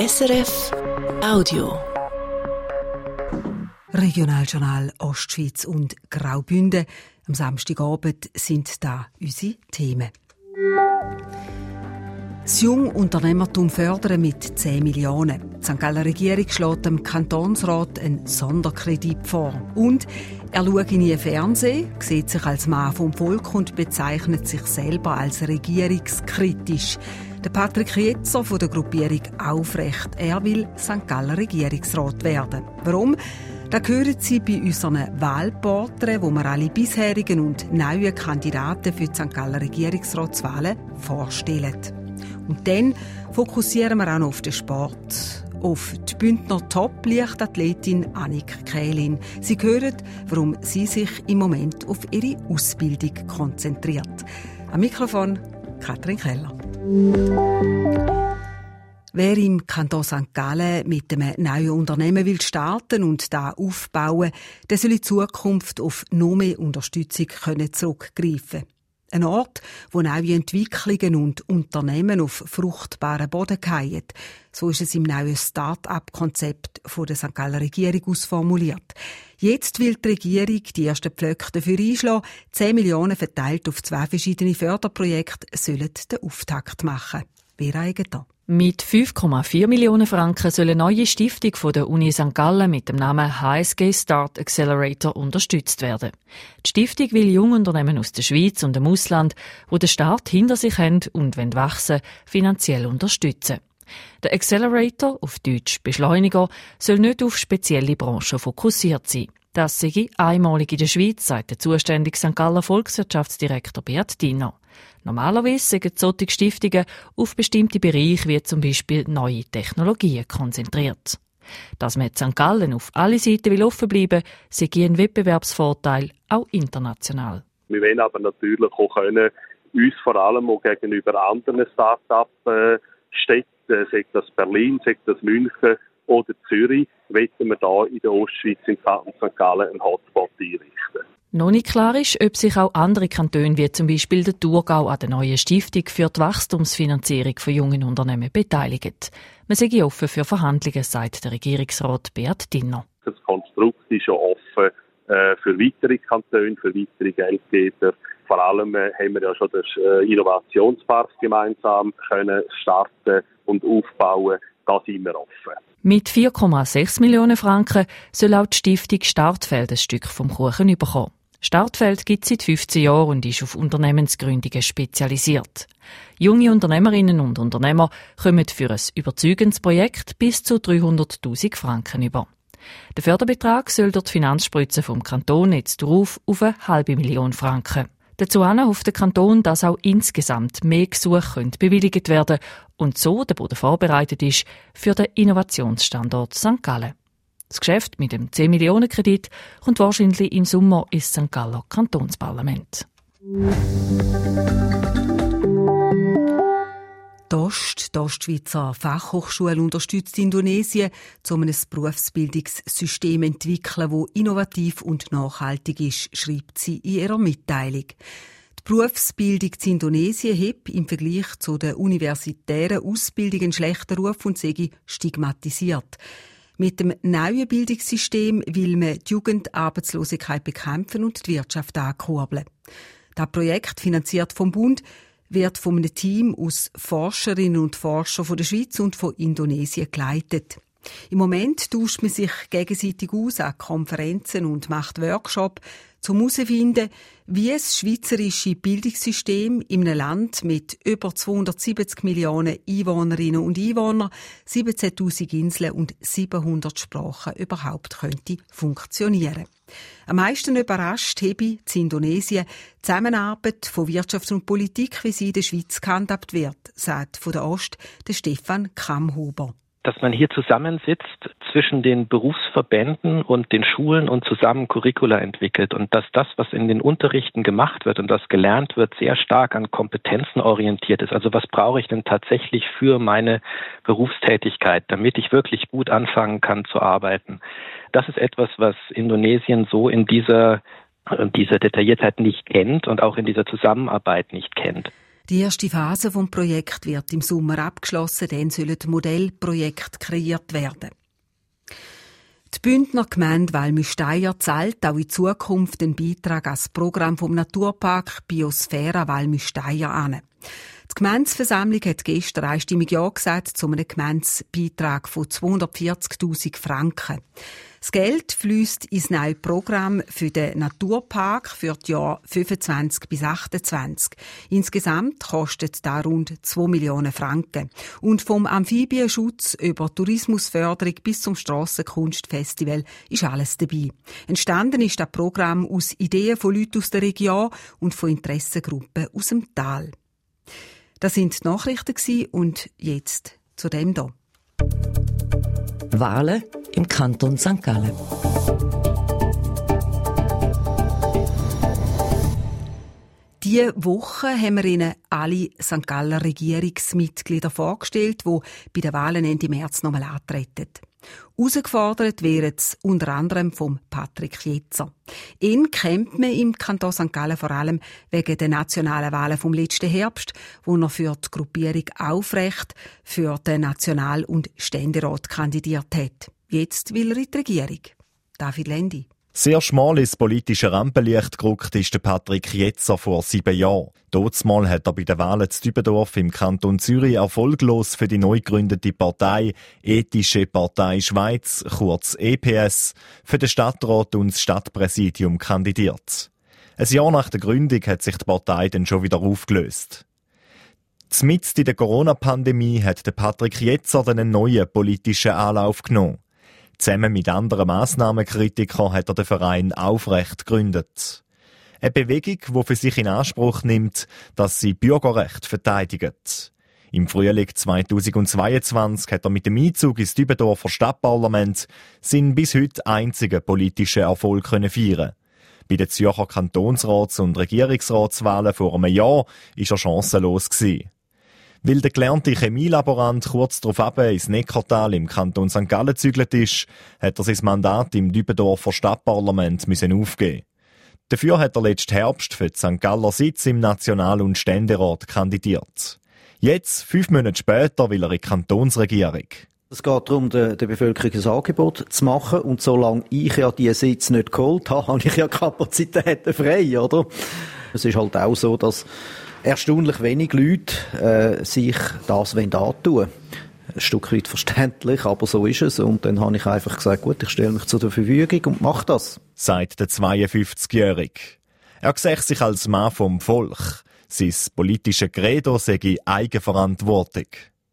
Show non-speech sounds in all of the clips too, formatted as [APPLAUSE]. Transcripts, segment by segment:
SRF Audio. Regionaljournal Ostschweiz und Graubünden. Am Samstagabend sind da unsere Themen. Das Jungunternehmertum fördern mit 10 Millionen. Die St. Galler Regierung schlägt dem Kantonsrat einen Sonderkredit vor. Und er schaut nie Fernsehen, sieht sich als Mann vom Volk und bezeichnet sich selber als regierungskritisch. Der Patrick Jetzer von der Gruppierung Aufrecht, er will St. Galler Regierungsrat werden. Warum? Da hören Sie bei unseren Wahlporträts, wo wir alle bisherigen und neuen Kandidaten für die St. Galler Regierungsratswahlen vorstellen. Und dann fokussieren wir auch noch auf den Sport. Auf die Bündner Top-Leichtathletin Annik Kählin. Sie hören, warum sie sich im Moment auf ihre Ausbildung konzentriert. Am Mikrofon Katrin Keller. Wer im Kanton St. Gallen mit einem neuen Unternehmen will starten und da aufbauen, der soll in Zukunft auf noch mehr Unterstützung zurückgreifen können. Ein Ort, wo neue Entwicklungen und Unternehmen auf fruchtbaren Boden fallen. So ist es im neuen Start-up-Konzept der St. Galler Regierung ausformuliert. Jetzt will die Regierung die ersten Pflöcke dafür einschlagen. 10 Millionen verteilt auf zwei verschiedene Förderprojekte sollen den Auftakt machen. Eigentlich da? Mit 5,4 Millionen Franken soll eine neue Stiftung von der Uni St. Gallen mit dem Namen HSG Start Accelerator unterstützt werden. Die Stiftung will Jungunternehmen aus der Schweiz und dem Ausland, wo den Start hinter sich haben und wenn wachsen, finanziell unterstützen. Der Accelerator, auf Deutsch Beschleuniger, soll nicht auf spezielle Branchen fokussiert sein. Das sei einmalig in der Schweiz, sagt der zuständige St. Galler Volkswirtschaftsdirektor Bert Diener. Normalerweise sind solche Stiftungen auf bestimmte Bereiche wie zum Beispiel neue Technologien konzentriert. Dass man St. Gallen auf alle Seiten will offen bleiben sei ein Wettbewerbsvorteil, auch international. Wir wollen aber natürlich auch können, uns vor allem auch gegenüber anderen Start-up-Städten, äh, sei das Berlin, sei das München oder Zürich, wollen wir da in der Ostschweiz in St. Gallen einen Hotspot einrichten. Noch nicht klar ist, ob sich auch andere Kantone wie zum Beispiel der Thurgau an der neuen Stiftung für die Wachstumsfinanzierung von jungen Unternehmen beteiligen. Man sei offen für Verhandlungen, sagt der Regierungsrat Bert Dinner. Das Konstrukt ist schon offen äh, für weitere Kantone, für weitere Geldgeber. Vor allem äh, haben wir ja schon den äh, Innovationspark gemeinsam können starten und aufbauen. Da sind wir offen. Mit 4,6 Millionen Franken soll auch die Stiftung Startfeld ein Stück vom Kuchen bekommen. Startfeld gibt es seit 15 Jahren und ist auf Unternehmensgründungen spezialisiert. Junge Unternehmerinnen und Unternehmer kommen für ein überzeugendes Projekt bis zu 300.000 Franken über. Der Förderbetrag soll durch die Finanzspritze vom Kanton jetzt darauf auf eine halbe Million Franken. Dazu hofft der Kanton, dass auch insgesamt mehr Gesuche bewilligt werden und so der Boden vorbereitet ist für den Innovationsstandort St. Gallen. Das Geschäft mit dem 10 Millionen Kredit kommt wahrscheinlich im Sommer ins St. Galler Kantonsparlament. DOST, die Ostschweizer Fachhochschule, unterstützt Indonesien, um ein Berufsbildungssystem zu entwickeln, das innovativ und nachhaltig ist, schreibt sie in ihrer Mitteilung. Die Berufsbildung in Indonesien hat im Vergleich zu der universitären Ausbildung einen schlechten Ruf und sei stigmatisiert. Mit dem neuen Bildungssystem will man die Jugendarbeitslosigkeit bekämpfen und die Wirtschaft ankurbeln. Das Projekt, finanziert vom Bund, wird von einem Team aus Forscherinnen und Forschern von der Schweiz und von Indonesien geleitet. Im Moment tauscht man sich gegenseitig aus an Konferenzen und macht Workshops, um herauszufinden, wie das schweizerische Bildungssystem in einem Land mit über 270 Millionen Einwohnerinnen und Einwohnern, 17.000 Inseln und 700 Sprachen überhaupt könnte funktionieren. Am meisten überrascht habe in Indonesien die Zusammenarbeit von Wirtschaft und Politik, wie sie in der Schweiz gehandhabt wird, sagt von der Ost der Stefan Kammhuber dass man hier zusammensitzt zwischen den Berufsverbänden und den Schulen und zusammen Curricula entwickelt und dass das, was in den Unterrichten gemacht wird und das gelernt wird, sehr stark an Kompetenzen orientiert ist. Also was brauche ich denn tatsächlich für meine Berufstätigkeit, damit ich wirklich gut anfangen kann zu arbeiten. Das ist etwas, was Indonesien so in dieser, dieser Detailliertheit nicht kennt und auch in dieser Zusammenarbeit nicht kennt. Die erste Phase vom Projekt wird im Sommer abgeschlossen, dann sollen Modellprojekte kreiert werden. Die Bündner Gemeinde Walmüsteier zahlt auch in Zukunft den Beitrag als Programm vom Naturpark Biosphäre Walmüsteier an. Die Gemeinsversammlung hat gestern einstimmig Ja gesagt zu einem Gemeindebeitrag von 240.000 Franken. Das Geld fließt ins neue Programm für den Naturpark für die Jahre 25 bis 28. Insgesamt kostet da rund 2 Millionen Franken. Und vom Amphibienschutz über Tourismusförderung bis zum Strassenkunstfestival ist alles dabei. Entstanden ist das Programm aus Ideen von Leuten aus der Region und von Interessengruppen aus dem Tal. Das sind die Nachrichten und jetzt zu dem hier. Wahlen im Kanton St. Gallen. Diese Woche haben wir Ihnen alle St. Galler Regierungsmitglieder vorgestellt, die bei den Wahlen Ende März nochmal antreten. Herausgefordert werden sie unter anderem vom Patrick Jetzer. Ihn kennt man im Kanton St. Gallen vor allem wegen der nationalen Wahlen vom letzten Herbst, wo er für die Gruppierung Aufrecht für den National- und Ständerat kandidiert hat. Jetzt will er in die Regierung. David Lendi. Sehr schmal ins politische Rampenlicht gerückt ist der Patrick Jetzer vor sieben Jahren. Dotsmal hat er bei den Wahlen zu Dübendorf im Kanton Zürich erfolglos für die neu gegründete Partei Ethische Partei Schweiz, kurz EPS, für den Stadtrat und das Stadtpräsidium kandidiert. Ein Jahr nach der Gründung hat sich die Partei dann schon wieder aufgelöst. Zmitzt in der Corona-Pandemie hat der Patrick Jetzer einen neuen politischen Anlauf genommen. Zusammen mit anderen Massnahmenkritikern hat er den Verein Aufrecht gegründet. Eine Bewegung, die für sich in Anspruch nimmt, dass sie Bürgerrecht verteidigt. Im Frühling 2022 hat er mit dem Einzug ins Dübendorfer Stadtparlament seinen bis heute einzigen politischen Erfolg können feiern. Bei den Zürcher Kantonsrats- und Regierungsratswahlen vor einem Jahr war er chancenlos gewesen. Weil der gelernte Chemielaborant kurz darauf ins Neckartal im Kanton St. Gallen gezügelt ist, hat er sein Mandat im Dübendorfer Stadtparlament müssen aufgeben. Dafür hat er letzten Herbst für den St. Galler Sitz im National- und Ständerat kandidiert. Jetzt, fünf Monate später, will er in die Kantonsregierung. Es geht darum, der, Bevölkerung ein Angebot zu machen. Und solange ich ja diese Sitz nicht geholt habe, [LAUGHS] habe ich ja Kapazitäten frei, oder? Es ist halt auch so, dass erstaunlich wenig Leute äh, sich das antun. Ein Stück weit verständlich, aber so ist es. Und dann habe ich einfach gesagt, gut, ich stelle mich zur Verfügung und mache das. Sagt der 52-Jährige. Er sieht sich als Mann vom Volk. Sein politische Credo sei Eigenverantwortung.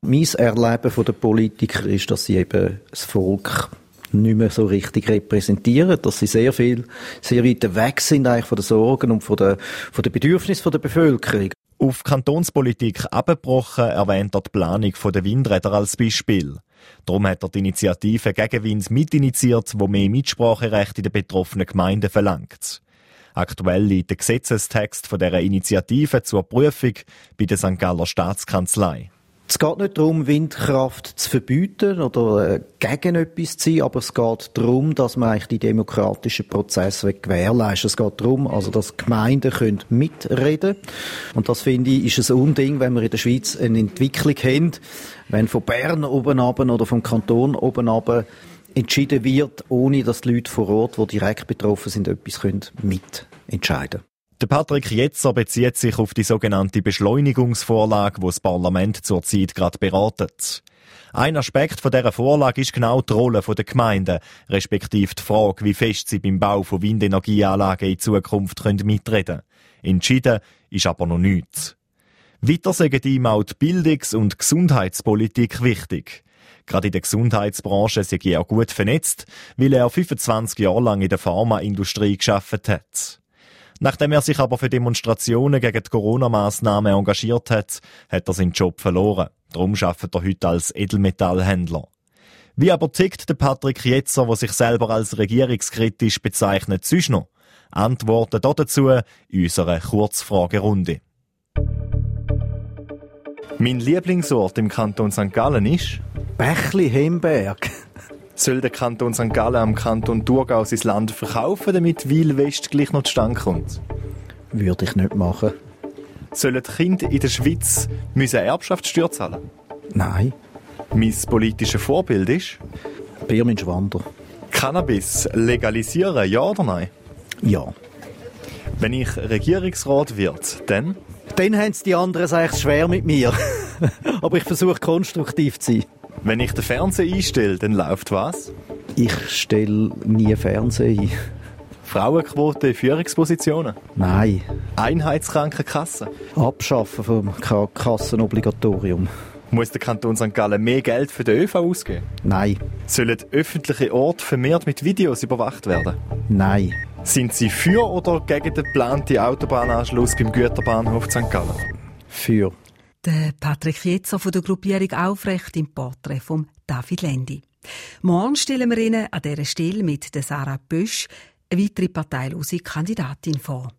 Mein Erleben von der Politiker ist, dass sie eben das Volk nicht mehr so richtig repräsentieren, dass sie sehr viel, sehr weit weg sind eigentlich von den Sorgen und von den, von den Bedürfnissen der Bevölkerung. Auf Kantonspolitik abgebrochen erwähnt er die Planung der Windräder als Beispiel. Darum hat er die Initiative Gegenwind mitinitiiert, wo mehr Mitspracherecht in den betroffenen Gemeinden verlangt. Aktuell liegt der Gesetzestext von dieser Initiative zur Prüfung bei der St. Galler Staatskanzlei. Es geht nicht darum, Windkraft zu verbieten oder äh, gegen etwas zu sein, aber es geht darum, dass man eigentlich die demokratischen Prozesse gewährleisten Es geht darum, also, dass Gemeinden können mitreden Und das finde ich, ist ein Unding, wenn wir in der Schweiz eine Entwicklung haben, wenn von Bern oben ab oder vom Kanton oben ab entschieden wird, ohne dass die Leute vor Ort, die direkt betroffen sind, etwas können mitentscheiden können. Der Patrick Jetzer bezieht sich auf die sogenannte Beschleunigungsvorlage, wo das Parlament zurzeit gerade beratet. Ein Aspekt von dieser Vorlage ist genau die Rolle der Gemeinden, respektive die Frage, wie fest sie beim Bau von Windenergieanlagen in Zukunft mitreden können. Entschieden ist aber noch nichts. Weiter sagen ihm auch die Bildungs- und Gesundheitspolitik wichtig. Gerade in der Gesundheitsbranche sei er gut vernetzt, weil er 25 Jahre lang in der Pharmaindustrie geschafft hat. Nachdem er sich aber für Demonstrationen gegen die Corona-Massnahmen engagiert hat, hat er seinen Job verloren. Darum arbeitet er heute als Edelmetallhändler. Wie aber tickt der Patrick Jetzer, der sich selber als regierungskritisch bezeichnet, sonst noch? Antworten dazu in unserer Kurzfragerunde. Mein Lieblingsort im Kanton St. Gallen ist Bächli-Hemberg. Soll der Kanton St. Gallen am Kanton Thurgau sein Land verkaufen, damit Weil West gleich noch zustande kommt? Würde ich nicht machen. Sollen Kinder in der Schweiz müssen Erbschaftssteuer zahlen? Nein. Mein politisches Vorbild ist? Birmin Schwander. Cannabis legalisieren, ja oder nein? Ja. Wenn ich Regierungsrat wird, dann? Dann haben es die anderen eigentlich schwer mit mir. [LAUGHS] Aber ich versuche konstruktiv zu sein. Wenn ich den Fernseher einstelle, dann läuft was? Ich stelle nie Fernsehen ein. Frauenquote in Führungspositionen? Nein. Einheitskrankenkasse? Abschaffen vom Kassenobligatorium. Muss der Kanton St. Gallen mehr Geld für den ÖV ausgeben? Nein. Sollen öffentliche Orte vermehrt mit Videos überwacht werden? Nein. Sind Sie für oder gegen den geplanten Autobahnanschluss beim Güterbahnhof St. Gallen? Für. Der Patrick Jetzer von der Gruppierung Aufrecht im Porträt von David Lendi. Morgen stellen wir Ihnen an dieser Stelle mit der Sarah Bösch eine weitere parteilose Kandidatin vor.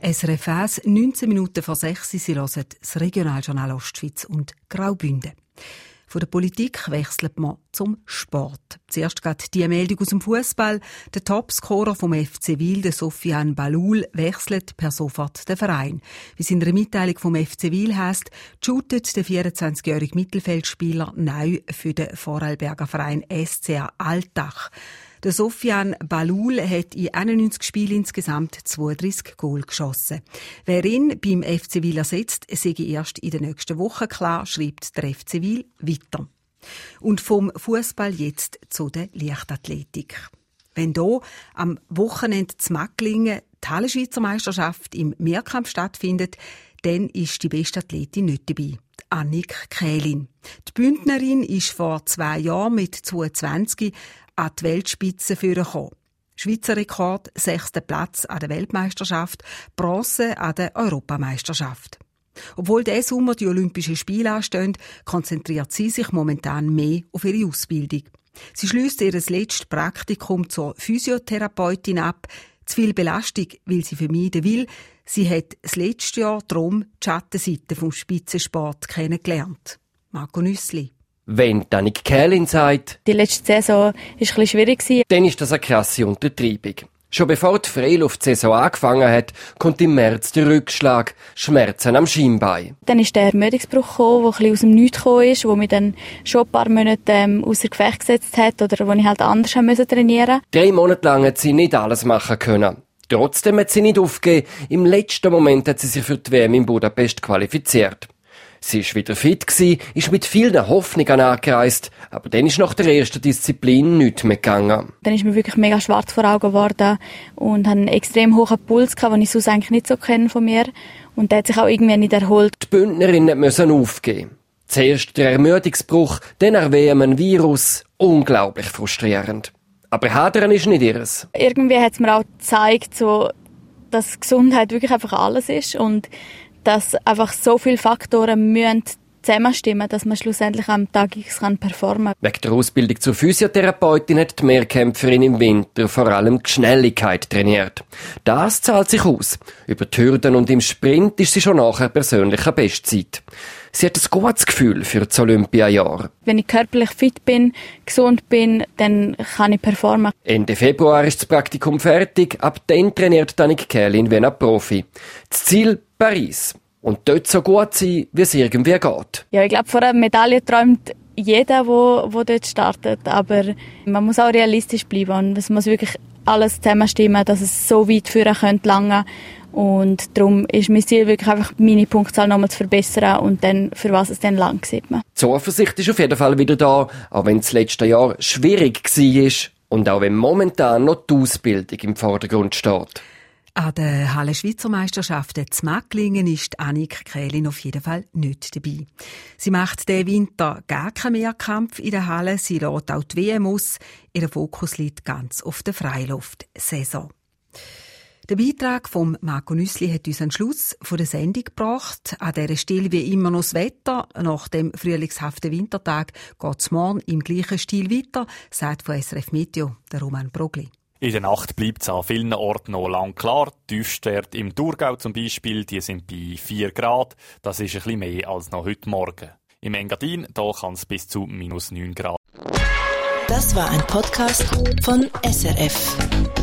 SRF 1, 19 Minuten vor 6 Sie hören das Regionaljournal Ostschweiz und Graubünden. Von der Politik wechselt man zum Sport. Zuerst geht die Meldung aus dem Fußball. Der Topscorer vom FC Wil, der Sofian Balul, wechselt per sofort den Verein. Wie es in einer Mitteilung vom FC Wil heisst, shootet der 24-jährige Mittelfeldspieler neu für den Vorarlberger Verein SCA Altach. Der Sofian Balul hat in 91 Spielen insgesamt 32 Goal geschossen. Wer ihn beim FC Wil ersetzt, sei erst in der nächsten Woche klar, schreibt der FC Wil weiter. Und vom Fußball jetzt zu der Leichtathletik. Wenn hier am Wochenende zu Macklingen die Hallenschweizer Meisterschaft im Mehrkampf stattfindet, dann ist die beste Athletin nicht dabei. Annik Kählin. Die Bündnerin ist vor zwei Jahren mit 22 an die Weltspitze führen Schweizer Rekord, sechster Platz an der Weltmeisterschaft, Bronze an der Europameisterschaft. Obwohl der Sommer die Olympischen Spiele anstehen, konzentriert sie sich momentan mehr auf ihre Ausbildung. Sie schließt ihr letztes Praktikum zur Physiotherapeutin ab. Zu viel Belastung will sie vermeiden will. Sie hat das letzte Jahr darum die Schattenseite vom Spitzensport kennengelernt. Marco Nüssli. Wenn Danik Kählin sagt, die letzte Saison war ein bisschen schwierig. Dann ist das eine krasse Untertreibung. Schon bevor die Freiluft-Saison angefangen hat, kommt im März der Rückschlag, Schmerzen am Schienbein. Dann ist der Ermüdungsbruch gekommen, der ein bisschen aus dem Nichts gekommen ist, wo mich dann schon ein paar Monate ähm, außer Gefecht gesetzt hat oder wo ich halt anders musste trainieren Drei Monate lang hat sie nicht alles machen können. Trotzdem hat sie nicht aufgegeben. Im letzten Moment hat sie sich für die WM in Budapest qualifiziert. Sie ist wieder fit gsi, ist mit vielen Hoffnungen angereist, aber dann ist nach der ersten Disziplin nichts mehr gegangen. Dann ist mir wirklich mega schwarz vor Augen geworden und hatte einen extrem hohen Puls gehabt, den ich sonst eigentlich nicht so kenne von mir. Und der hat sich auch irgendwie nicht erholt. Die Bündnerinnen müssen aufgeben. Zuerst der Ermüdungsbruch, dann erwähnen ein Virus. Unglaublich frustrierend. Aber Hadern ist nicht ihres. Irgendwie hat es mir auch gezeigt, so, dass Gesundheit wirklich einfach alles ist und dass einfach so viele Faktoren müssen zusammenstimmen, dass man schlussendlich am Tag X kann performen Wegen der Ausbildung zur Physiotherapeutin hat die Mehrkämpferin im Winter vor allem die Schnelligkeit trainiert. Das zahlt sich aus. Über die Hürden und im Sprint ist sie schon nachher persönlicher Bestzeit. Sie hat ein gutes Gefühl für das Olympiajahr. Wenn ich körperlich fit bin, gesund bin, dann kann ich performen. Ende Februar ist das Praktikum fertig. Ab dann trainiert Danik Kerlin wie ein Profi. Das Ziel Paris. Und dort so gut sein, wie es irgendwie geht. Ja, ich glaube, vor einer Medaille träumt jeder, der, der dort startet. Aber man muss auch realistisch bleiben und es muss wirklich alles zusammenstimmen, dass es so weit führen könnte lange. Und darum ist mein Ziel wirklich einfach, meine Punktzahl nochmal zu verbessern und dann, für was es dann lang sieht man. Die Zuversicht ist auf jeden Fall wieder da, auch wenn das letzte Jahr schwierig war und auch wenn momentan noch die Ausbildung im Vordergrund steht. An der Halle Schweizer Meisterschaften zu Macklingen ist Annik Kählin auf jeden Fall nicht dabei. Sie macht den Winter gar keinen Mehrkampf in der Halle. Sie lädt auch die WM aus. Ihr Fokus liegt ganz auf der Freiluft-Saison. Der Beitrag von Marco Nüssli hat uns einen Schluss von der Sendung gebracht. An dieser Stelle wie immer noch das Wetter. Nach dem frühlingshaften Wintertag geht es morgen im gleichen Stil weiter, sagt von SRF Meteo der Roman Brogli. In der Nacht bleibt es an vielen Orten noch lang klar. Tiefstwerte im Thurgau zum Beispiel, die sind bei 4 Grad. Das ist ein bisschen mehr als noch heute Morgen. Im Engadin, da kann es bis zu minus 9 Grad. Das war ein Podcast von SRF.